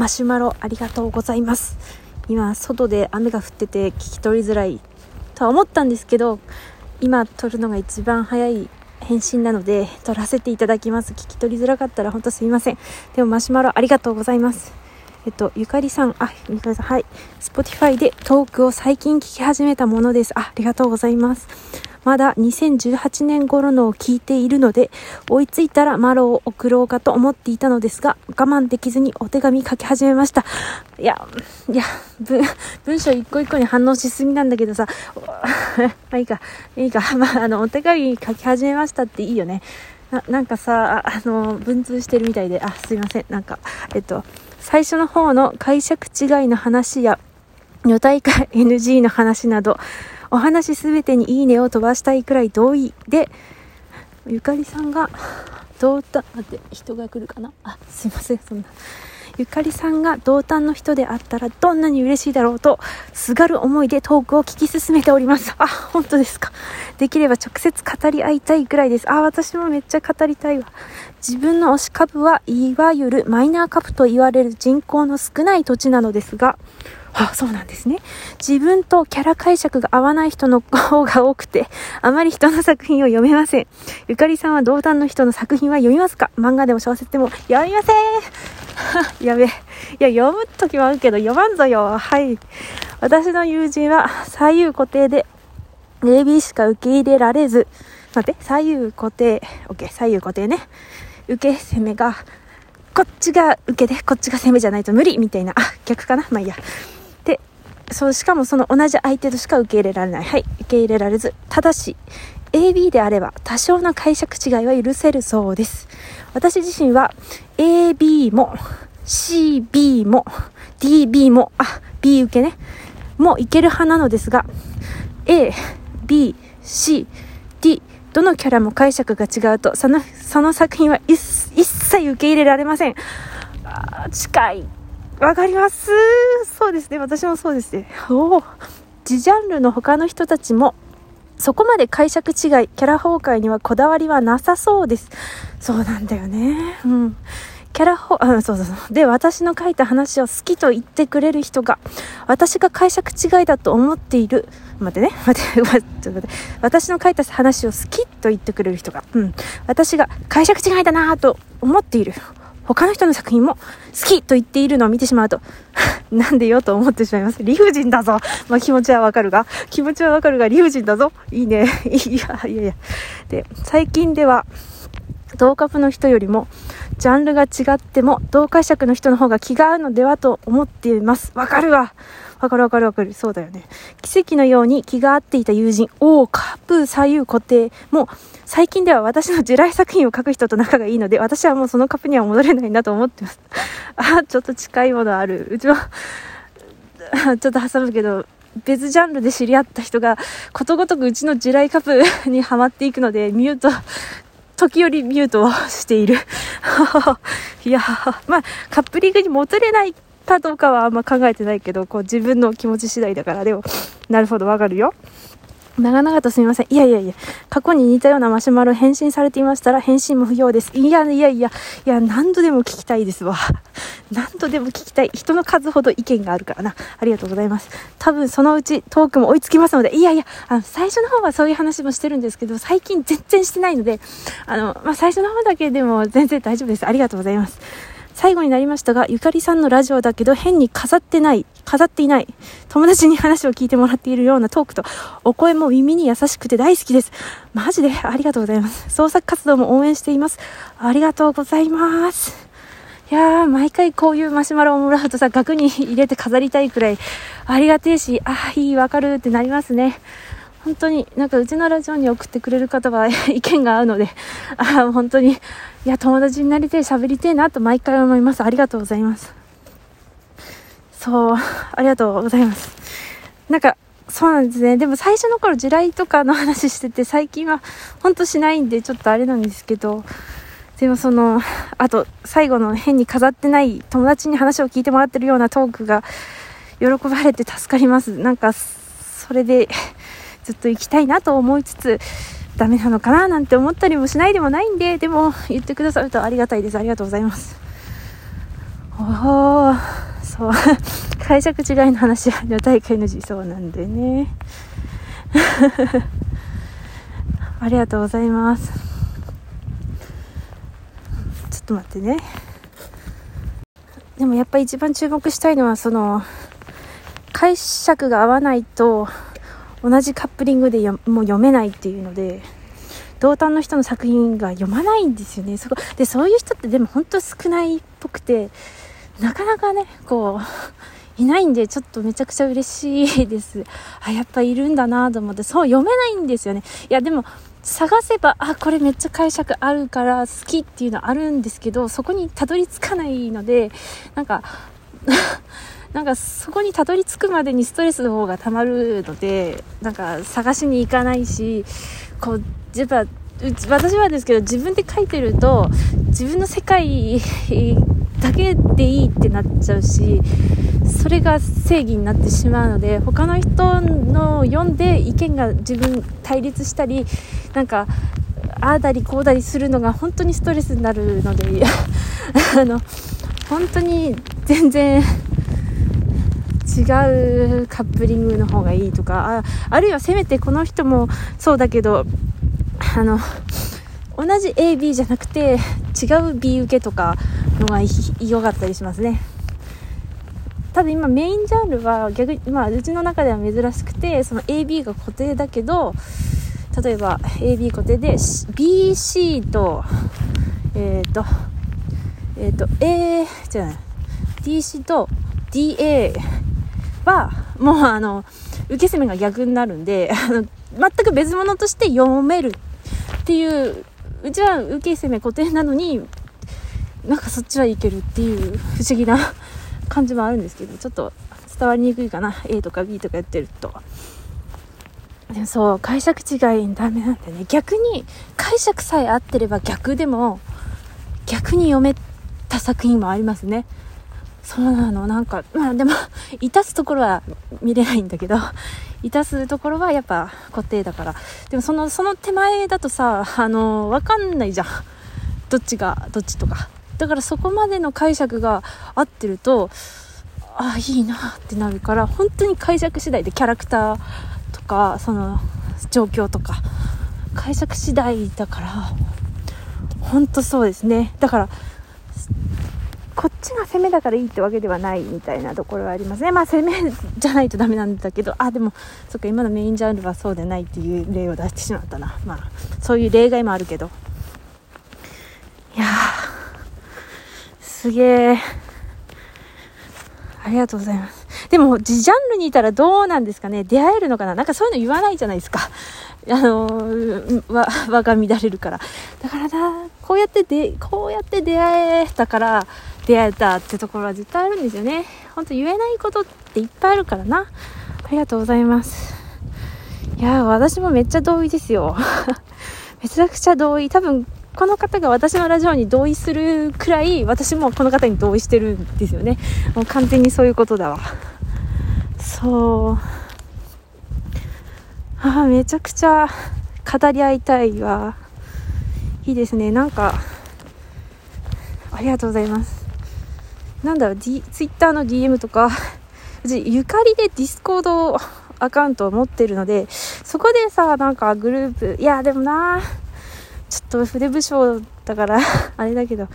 マシュマロありがとうございます。今、外で雨が降ってて聞き取りづらいとは思ったんですけど、今撮るのが一番早い返信なので撮らせていただきます。聞き取りづらかったら本当すいません。でもマシュマロありがとうございます。えっと、ゆかりさん、あ、ゆかりさん、はい。Spotify でトークを最近聞き始めたものです。あ、ありがとうございます。まだ2018年頃のを聞いているので、追いついたらマロを送ろうかと思っていたのですが、我慢できずにお手紙書き始めました。いや、いや、文、文章一個一個に反応しすぎなんだけどさ、まあいいか、いいか、まあ、あの、お手紙書き始めましたっていいよね。な、なんかさ、あの、文通してるみたいで、あ、すいません。なんか、えっと、最初の方の解釈違いの話や、女体化 NG の話など、お話すべてにいいねを飛ばしたいくらい同意で、ゆかりさんが、同担、待って、人が来るかな？あ、すいません、そんな。ゆかりさんが同担の人であったらどんなに嬉しいだろうと、すがる思いでトークを聞き進めております。あ、本当ですか。できれば直接語り合いたいくらいです。あ、私もめっちゃ語りたいわ。自分の推し株はいわゆるマイナー株と言われる人口の少ない土地なのですが、あ、そうなんですね。自分とキャラ解釈が合わない人の方が多くて、あまり人の作品を読めません。ゆかりさんは同担の人の作品は読みますか？漫画でも小説でも読みません やべえ。いや、読む時もあるけど、読まんぞよ。はい。私の友人は左右固定で、AB しか受け入れられず、待って、左右固定、OK、左右固定ね。受け攻めが、こっちが受けで、こっちが攻めじゃないと無理みたいな。あ、逆かな？まあいいや。そう、しかもその同じ相手としか受け入れられない。はい、受け入れられず。ただし、AB であれば多少の解釈違いは許せるそうです。私自身は AB も CB も DB も、あ、B 受けね、もいける派なのですが、A、B、C、D、どのキャラも解釈が違うと、その、その作品は一切受け入れられません。近い。わかりますそうですね。私もそうですね。おお。自ジャンルの他の人たちも、そこまで解釈違い、キャラ崩壊にはこだわりはなさそうです。そうなんだよね。うん。キャラほ、あ、そうそうそう。で、私の書いた話を好きと言ってくれる人が、私が解釈違いだと思っている、待ってね、待って、待って、ちょっと待って。私の書いた話を好きと言ってくれる人が、うん。私が解釈違いだなぁと思っている。他の人の作品も好きと言っているのを見てしまうと、なんでよと思ってしまいます。理不尽だぞ。まあ気持ちはわかるが、気持ちはわかるが理不尽だぞ。いいね。いや、いやいや。で、最近では、同株の人よりも、ジャンルが違っても、同解釈の人の方が気が合うのではと思っています。わかるわ。わかるわかるわかる。そうだよね。奇跡のように気が合っていた友人、おー、カップ左右固定もう、最近では私の地雷作品を書く人と仲がいいので、私はもうそのカップには戻れないなと思ってます。あ、ちょっと近いものある。うちは ちょっと挟むけど、別ジャンルで知り合った人がことごとくうちの地雷カップにはまっていくので、ミュート、時折ミュートをしている。いや、まあ、カップリングに戻れないかどうかはあんま考えてないけど、こう自分の気持ち次第だから、でも、なるほどわかるよ。長々とすみません。いやいやいや、過去に似たようなマシュマロ返信されていましたら返信も不要です。いやいやいや、いや、何度でも聞きたいですわ。何度でも聞きたい。人の数ほど意見があるからな。ありがとうございます。多分そのうちトークも追いつきますので、いやいや、あの、最初の方はそういう話もしてるんですけど、最近全然してないので、あの、まあ、最初の方だけでも全然大丈夫です。ありがとうございます。最後になりましたが、ゆかりさんのラジオだけど変に飾ってない、飾っていない、友達に話を聞いてもらっているようなトークと、お声も耳に優しくて大好きです。マジでありがとうございます。創作活動も応援しています。ありがとうございます。いやー、毎回こういうマシュマロをもらうとさ、額に入れて飾りたいくらい、ありがてえし、ああ、いい、わかるってなりますね。本当に、なんかうちのラジオに送ってくれる方は意見が合うので、あ、本当に、いや、友達になりてえ、喋りてえなと毎回思います。ありがとうございます。そう、ありがとうございます。なんか、そうなんですね。でも最初の頃地雷とかの話してて、最近はほんとしないんで、ちょっとあれなんですけど、でもその、あと、最後の変に飾ってない友達に話を聞いてもらってるようなトークが喜ばれて助かります。なんか、それで、ずっと行きたいなと思いつつ、ダメなのかななんて思ったりもしないでもないんで、でも言ってくださるとありがたいです。ありがとうございます。おー、とそう 解釈違いの話は大会の字そうなんでね ありがとうございますちょっと待ってねでもやっぱり一番注目したいのはその解釈が合わないと同じカップリングでもう読めないっていうので同担の人の作品が読まないんですよね。そこでそういう人ってでも本当少ないっぽくてなかなかねこういないんでちょっとめちゃくちゃ嬉しいです。あやっぱいるんだなと思ってそう読めないんですよね。いやでも探せばあこれめっちゃ解釈あるから好きっていうのはあるんですけどそこにたどり着かないのでなんかなんかそこにたどり着くまでにストレスの方がたまるのでなんか探しに行かないしこうやっぱ私はですけど自分で書いてると自分の世界だけでいいってなっちゃうしそれが正義になってしまうので他の人の読んで意見が自分対立したりなんかああだりこうだりするのが本当にストレスになるので あの本当に全然違うカップリングの方がいいとかああるいはせめてこの人もそうだけどあの同じ AB じゃなくて違う B 受けとかのが良かったりしますね。ただ今メインジャンルは逆に、まあ、うちの中では珍しくてその AB が固定だけど例えば AB 固定で BC とえっ、ー、とえっ、ー、と A じゃな。い DC と DA はもうあの受け攻めが逆になるんで あの全く別物として読めるっていううちは受け攻め固定なのになんかそっちはいけるっていう不思議な感じもあるんですけどちょっと伝わりにくいかな。A とか B とかやってると。でもそう解釈違いダメなんだよね。逆に解釈さえ合ってれば逆でも逆に読めた作品もありますね。そうなの。なんかまあでも いたすところは見れないんだけどいたすところはやっぱ固定だから。でもそのその手前だとさあの分かんないじゃん。どっちがどっちとか。だからそこまでの解釈が合ってるとああいいなってなるから本当に解釈次第でキャラクターとかその状況とか解釈次第だから本当そうですね。だからこっちが攻めだからいいってわけではないみたいなところはありますね。まあ攻めじゃないとダメなんだけどあでもそっか今のメインジャンルはそうでないっていう例を出してしまったな。まあそういう例外もあるけど。いやすげえありがとうございます。でも自ジャンルにいたらどうなんですかね？出会えるのかな？なんかそういうの言わないじゃないですか。あのわ輪が乱れるから。だからなこうやってでこうやって出会えたから出会えたってところは絶対あるんですよね。ほんと言えないことっていっぱいあるからな。ありがとうございます。いや私もめっちゃ同意ですよ。めちゃくちゃ同意。多分この方が私のラジオに同意するくらい私もこの方に同意してるんですよね。もう完全にそういうことだわ。そう。あめちゃくちゃ語り合いたいわ。いいですね。なんかありがとうございます。なんだろう、D、ツイッターの DM とか うちゆかりでディスコードアカウントを持ってるのでそこでさなんかグループいやでもなちょっと筆部署だから あれだけど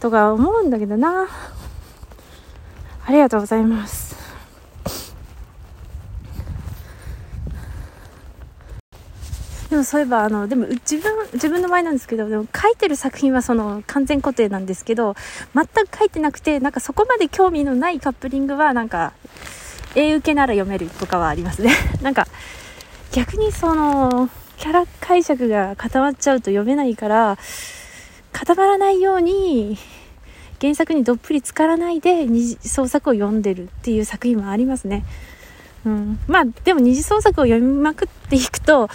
とか思うんだけどな。ありがとうございます。でもそういえばあのでも自分自分の場合なんですけどでも書いてる作品はその完全固定なんですけど全く書いてなくてなんかそこまで興味のないカップリングはなんか A 受けなら読めるとかはありますね なんか逆にそのキャラ解釈が固まっちゃうと読めないから固まらないように原作にどっぷり浸からないで二次創作を読んでるっていう作品もありますね。うん、まあでも二次創作を読みまくっていくと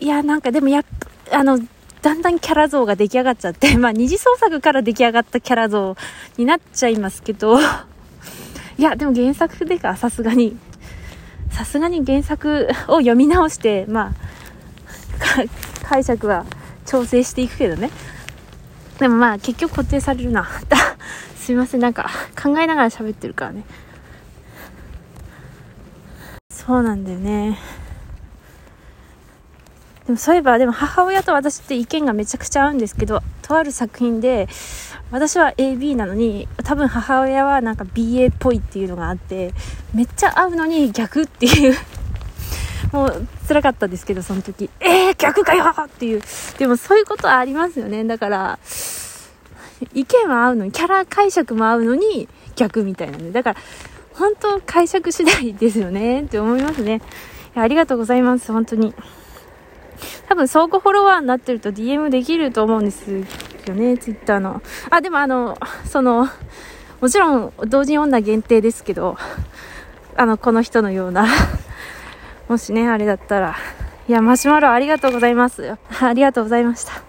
いや、なんかでもやあの、だんだんキャラ像が出来上がっちゃって、まあ二次創作から出来上がったキャラ像になっちゃいますけど、いや、でも原作でか、さすがに。さすがに原作を読み直して、まあ、解釈は調整していくけどね。でもまあ結局固定されるな。すいません、なんか考えながら喋ってるからね。そうなんだよね。でもそういえば、でも母親と私って意見がめちゃくちゃ合うんですけど、とある作品で、私は AB なのに、多分母親はなんか BA っぽいっていうのがあって、めっちゃ合うのに逆っていう もう辛かったですけど、その時。えー、逆かよっていう。でもそういうことはありますよね。だから、意見は合うのに、キャラ解釈も合うのに逆みたいなね。だから、本当解釈次第ですよねって思いますね。ありがとうございます、本当に。多分相互フォロワーになってると DM できると思うんですよね、ツイッターの。あ、でもあの、その、もちろん同人女限定ですけど、あの、この人のようなもしね、あれだったら。いや、マシュマロありがとうございます。ありがとうございました。